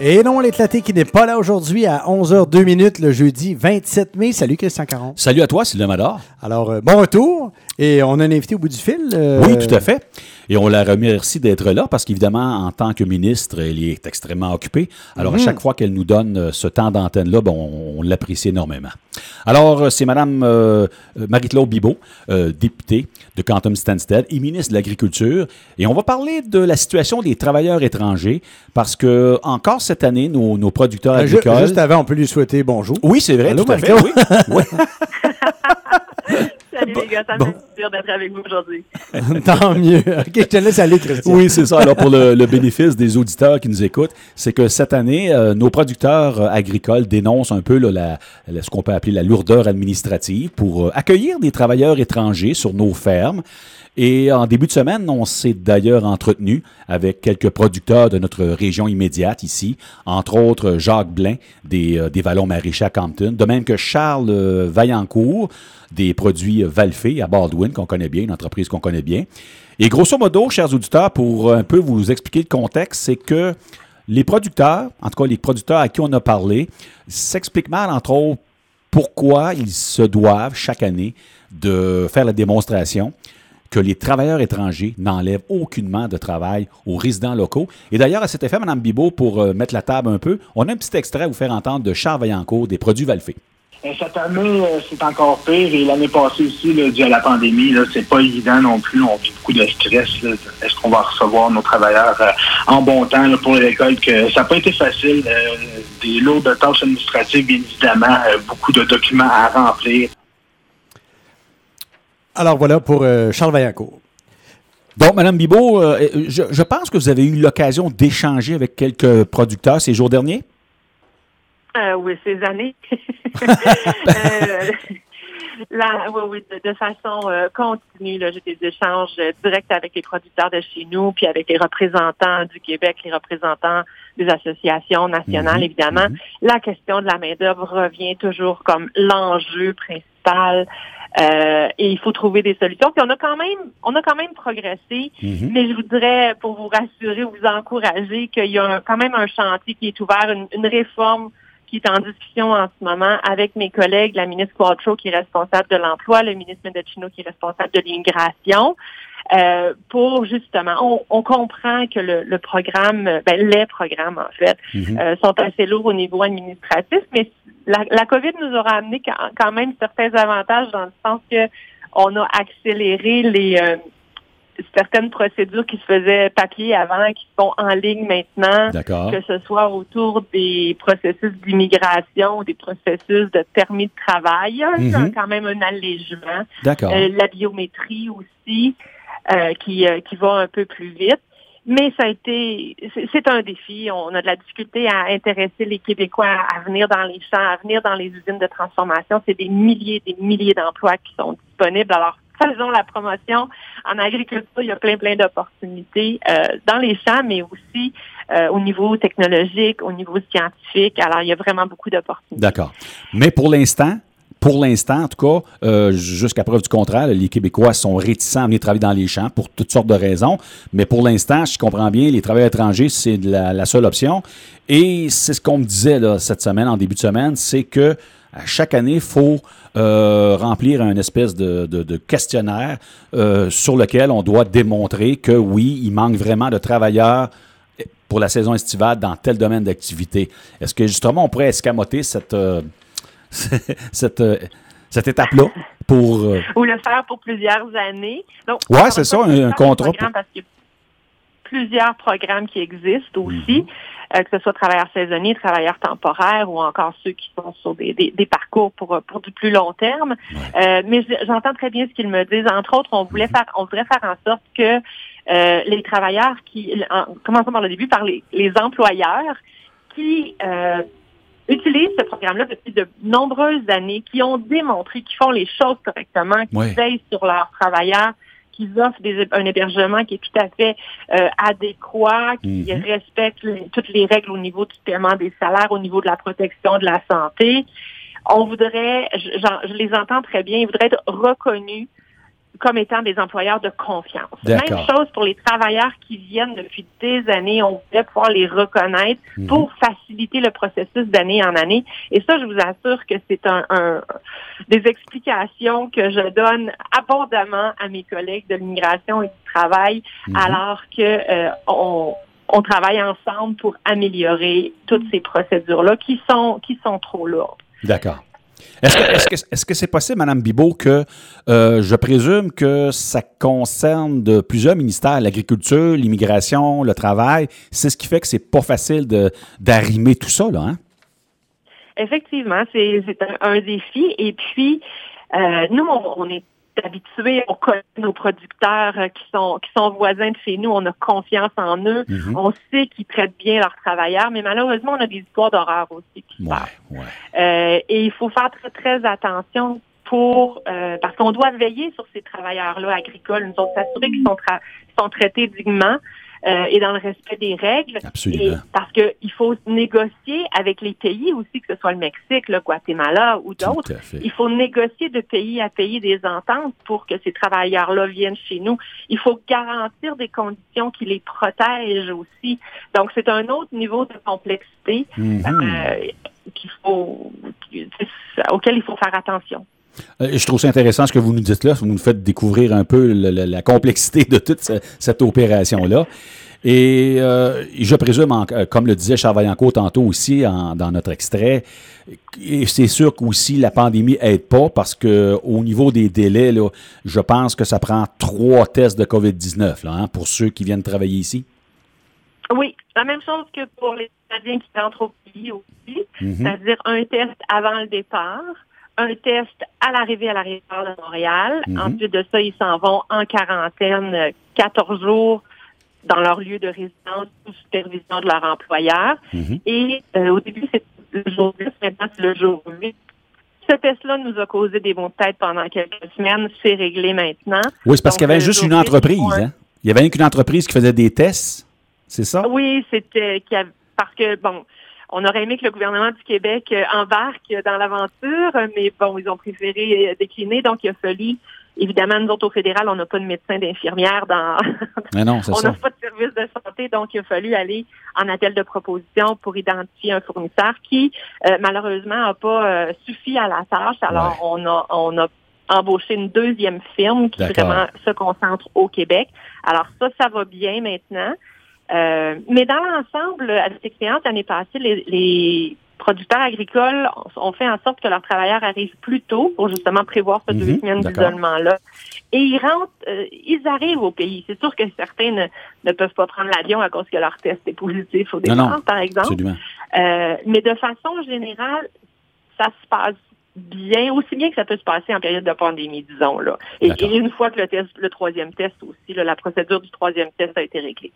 Et non, l'éclaté qui n'est pas là aujourd'hui à 11h02 minutes le jeudi 27 mai. Salut Christian Caron. Salut à toi, Sylvain Mador. Alors, euh, bon retour. Et on a un invité au bout du fil. euh, Oui, tout à fait. Et on la remercie d'être là parce qu'évidemment, en tant que ministre, elle est extrêmement occupée. Alors, à chaque fois qu'elle nous donne euh, ce temps d'antenne-là, ben, on, on l'apprécie énormément. Alors, euh, c'est Mme euh, Marie-Claude Bibeau, euh, députée de Quantum Stansted et ministre de l'Agriculture. Et on va parler de la situation des travailleurs étrangers parce que, encore cette année, nos, nos producteurs euh, agricoles. Juste avant, on peut lui souhaiter bonjour. Oui, c'est vrai, Allô, tout à fait. Marie-Claude? Oui. Oui. Salut les gars, ça me bon. Plaisir d'être avec vous aujourd'hui. Tant mieux. OK, je te laisse aller, Christian. Oui, c'est ça. Alors, pour le, le bénéfice des auditeurs qui nous écoutent, c'est que cette année, euh, nos producteurs euh, agricoles dénoncent un peu là, la- la- ce qu'on peut appeler la lourdeur administrative pour euh, accueillir des travailleurs étrangers sur nos fermes. Et en début de semaine, on s'est d'ailleurs entretenu avec quelques producteurs de notre région immédiate ici, entre autres Jacques Blain des, euh, des Vallons maraîchers à Campton, de même que Charles euh, Vaillancourt des produits Valfé à Baldwin, qu'on connaît bien, une entreprise qu'on connaît bien. Et grosso modo, chers auditeurs, pour un peu vous expliquer le contexte, c'est que les producteurs, en tout cas les producteurs à qui on a parlé, s'expliquent mal, entre autres, pourquoi ils se doivent chaque année de faire la démonstration que les travailleurs étrangers n'enlèvent aucunement de travail aux résidents locaux. Et d'ailleurs, à cet effet, Mme Bibot, pour euh, mettre la table un peu, on a un petit extrait à vous faire entendre de Charles Vaillancourt des produits Valfé. Euh, Cette année, euh, c'est encore pire. Et l'année passée aussi, là, dû à la pandémie, là, c'est pas évident non plus. On vit beaucoup de stress. là. Est-ce qu'on va recevoir nos travailleurs euh, en bon temps là, pour les récoltes? Que ça n'a pas été facile. Euh, des lourdes tâches administratives, bien évidemment. euh, beaucoup de documents à remplir. Alors voilà pour euh, Charles Vaillancourt. Donc, Mme Bibot, euh, je, je pense que vous avez eu l'occasion d'échanger avec quelques producteurs ces jours derniers? Euh, oui, ces années. Euh, là, oui, oui, de, de façon euh, continue, j'ai des échanges euh, directs avec les producteurs de chez nous, puis avec les représentants du Québec, les représentants des associations nationales, Mhm, évidemment. mhm. La question de la main-d'œuvre revient toujours comme l'enjeu principal. euh, et il faut trouver des solutions. Puis on a quand même, on a quand même progressé. Mhm. Mais je voudrais, pour vous rassurer, vous encourager qu'il y a un- quand même un chantier qui est ouvert, une, une réforme qui est en discussion en ce moment avec mes collègues, la ministre Quattro qui est responsable de l'emploi, le ministre Mendocino qui est responsable de l'immigration, euh, pour justement, on, on comprend que le, le programme, ben, les programmes en fait, Mhm. euh, sont assez lourds au niveau administratif, mais la, la COVID nous aura amené quand, quand même certains avantages dans le sens que on a accéléré les euh, certaines procédures qui se faisaient papier avant, qui se font en ligne maintenant, D'accord. que ce soit autour des processus d'immigration ou des processus de permis de travail. Il y a Mhm. quand même un allègement. D'accord. Euh, la biométrie aussi, euh, qui, euh, qui va un peu plus vite. Mais ça a été, c'est- un défi. On a de la difficulté à intéresser les Québécois à, à venir dans les champs, à venir dans les usines de transformation. C'est des milliers, des milliers d'emplois qui sont disponibles. Alors, faisons la promotion. En agriculture, il y a plein, plein d'opportunités euh, dans les champs, mais aussi euh, au niveau technologique, au niveau scientifique. Alors, il y a vraiment beaucoup d'opportunités. D'accord. Mais pour l'instant, pour l'instant, en tout cas, euh, jusqu'à preuve du contraire, les Québécois sont réticents à venir travailler dans les champs pour toutes sortes de raisons. Mais pour l'instant, je comprends bien, les travailleurs étrangers, c'est la, la seule option. Et c'est ce qu'on me disait là, cette semaine, en début de semaine, c'est que à chaque année, il faut euh, remplir un espèce de, de- de questionnaire euh, sur lequel on doit démontrer que oui, il manque vraiment de travailleurs pour la saison estivale dans tel domaine d'activité. Est-ce que justement on pourrait escamoter cette, euh, cette, cette étape-là pour... ou le faire pour plusieurs années? Encore c'est ça, un- contrat Parce qu'il y a plusieurs programmes qui existent aussi, euh, que ce soit travailleurs saisonniers, travailleurs temporaires ou encore ceux qui sont sur des, des, des parcours pour, pour du plus long terme. Euh, mais je- j'entends très bien ce qu'ils me disent. Entre autres, on voulait faire, on voudrait faire en sorte que euh, les travailleurs qui, en, commençons par le début, par les, les employeurs qui euh, utilisent ce programme-là depuis de nombreuses années, qui ont démontré qu'ils font les choses correctement, qui veillent sur leurs travailleurs, qu'ils offrent des, un hébergement qui est tout à fait euh, adéquat, qui Mhm. respecte les- toutes les règles au niveau du paiement des salaires, au niveau de la protection de la santé. On voudrait, je, je les entends très bien, ils voudraient être reconnus comme étant des employeurs de confiance. Même chose pour les travailleurs qui viennent depuis des années. On voulait pouvoir les reconnaître mhm. pour faciliter le processus d'année en année. Et ça, je vous assure que c'est un, des explications que je donne abondamment à mes collègues de l'immigration et du travail, mhm. alors que euh, on, on travaille ensemble pour améliorer toutes ces procédures-là qui sont, qui sont trop lourdes. D'accord. Est-ce que c'est possible, Mme Bibot, que euh, je présume que ça concerne de plusieurs ministères, l'agriculture, l'immigration, le travail? C'est ce qui fait que c'est pas facile d'arrimer tout ça, là, hein? Effectivement, c'est un, un, défi. Et puis, euh, nous, on est habitués, on connaît nos producteurs euh, qui sont qui sont voisins de chez nous, on a confiance en eux, mhm. on sait qu'ils traitent bien leurs travailleurs, mais malheureusement, on a des histoires d'horreur aussi qui se passent. Euh, et il faut faire très, très attention pour euh, parce qu'on doit veiller sur ces travailleurs-là agricoles, nous autres s'assurer qu'ils sont, sont traités dignement. Euh, et dans le respect des règles. Absolument. parce qu'il faut négocier avec les pays aussi, que ce soit le Mexique, le Guatemala ou d'autres. Il faut négocier de pays à pays des ententes pour que ces travailleurs-là viennent chez nous. Il faut garantir des conditions qui les protègent aussi. Donc, c'est un autre niveau de complexité mm-hmm. euh, qu'il faut, auquel il faut faire attention. Euh, je trouve ça intéressant ce que vous nous dites là. Vous nous faites découvrir un peu la, complexité de toute cette opération-là. Et euh, je présume, euh, comme le disait Charles Vaillancourt tantôt aussi dans notre extrait, c'est sûr qu'aussi la pandémie aide pas parce que au niveau des délais, là, je pense que ça prend trois tests de COVID-19 hein, pour ceux qui viennent travailler ici. Oui, la même chose que pour les Canadiens qui rentrent au pays aussi, mm-hmm. c'est-à-dire un test avant le départ, un test à l'arrivée à l'aéroport de Montréal. Mhm. Ensuite de ça, ils s'en vont en quarantaine 14 jours dans leur lieu de résidence sous supervision de leur employeur. Mhm. Et euh, au début, c'est le jour 10, maintenant c'est le jour 8. Ce test-là nous a causé des bons têtes pendant quelques semaines. C'est réglé maintenant. Oui, c'est parce qu'il y avait juste une entreprise. Hein? Il y avait une entreprise qui faisait des tests, c'est ça? Oui, c'était parce que, bon, on aurait aimé que le gouvernement du Québec euh, embarque dans l'aventure, mais bon, ils ont préféré euh, décliner, donc il a fallu Évidemment, nous autres au fédéral, on n'a pas de médecin d'infirmière dans. Mais non, on n'a pas de service de santé, donc il a fallu aller en appel de proposition pour identifier un fournisseur qui, euh, malheureusement, n'a pas suffi à la tâche. Alors, on a on a embauché une deuxième firme qui vraiment se concentre au Québec. Alors ça, ça va bien maintenant. Euh, mais dans l'ensemble, avec l'expérience l'année passée, les, les, producteurs agricoles ont fait en sorte que leurs travailleurs arrivent plus tôt pour justement prévoir ce deux mhm, semaines d'isolement-là. Et ils rentrent, euh, ils arrivent au pays. C'est sûr que certains ne, ne, peuvent pas prendre l'avion à cause que leur test est positif au départ, par exemple. Euh, mais de façon générale, ça se passe bien, aussi bien que ça peut se passer en période de pandémie, disons. là. Et, une fois que le test, le troisième test aussi, là, la procédure du troisième test a été réglée.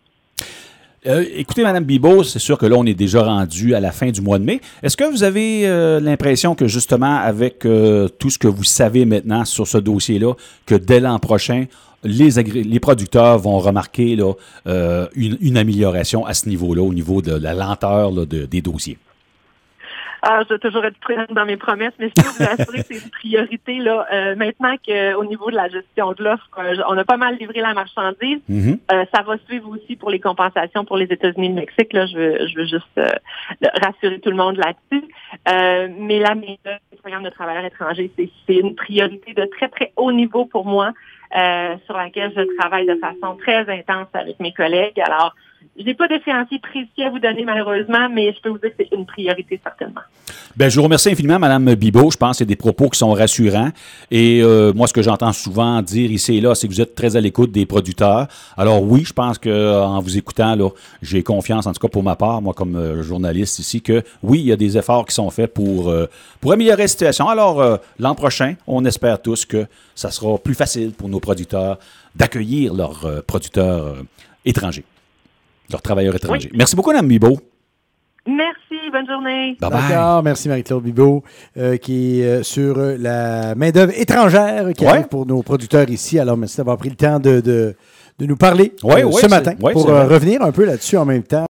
Euh, écoutez, Madame Bibot, c'est sûr que là, on est déjà rendu à la fin du mois de mai. Est-ce que vous avez euh, l'impression que justement, avec euh, tout ce que vous savez maintenant sur ce dossier-là, que dès l'an prochain, les, les producteurs vont remarquer là, une, amélioration à ce niveau-là, au niveau de la lenteur des dossiers? Ah, je vais toujours être prudente dans mes promesses, mais je peux vous assurer que c'est une priorité. Là, euh, maintenant qu'au niveau de la gestion de l'offre, euh, on a pas mal livré la marchandise, mm-hmm. euh, ça va suivre aussi pour les compensations pour les États-Unis et le Mexique. Là, je veux, je veux juste rassurer tout le monde là-dessus. mais la méthode du programme de travailleurs étrangers, c'est une priorité de très, très haut niveau pour moi, sur laquelle je travaille de façon très intense avec mes collègues. Alors, je n'ai pas d'échéancier précis à vous donner, malheureusement, mais je peux vous dire que c'est une priorité, certainement. Bien, je vous remercie infiniment, Mme Bibot. Je pense que c'est des propos qui sont rassurants. Et euh, moi, ce que j'entends souvent dire ici et là, c'est que vous êtes très à l'écoute des producteurs. Alors oui, je pense qu'en vous écoutant, là, j'ai confiance, en tout cas pour ma part, moi comme euh, journaliste ici, que oui, il y a des efforts qui sont faits pour, euh, pour améliorer la situation. Alors, l'an prochain, on espère tous que ça sera plus facile pour nos producteurs d'accueillir leurs producteurs étrangers leurs travailleurs étrangers. Merci beaucoup, Mme Bibo. Merci, bonne journée. D'accord, merci Marie-Claude Bibot, euh, qui est euh, sur euh, la main-d'œuvre étrangère qui arrive pour nos producteurs ici. Alors, merci d'avoir pris le temps de, de, nous parler ce matin pour revenir un peu là-dessus en même temps.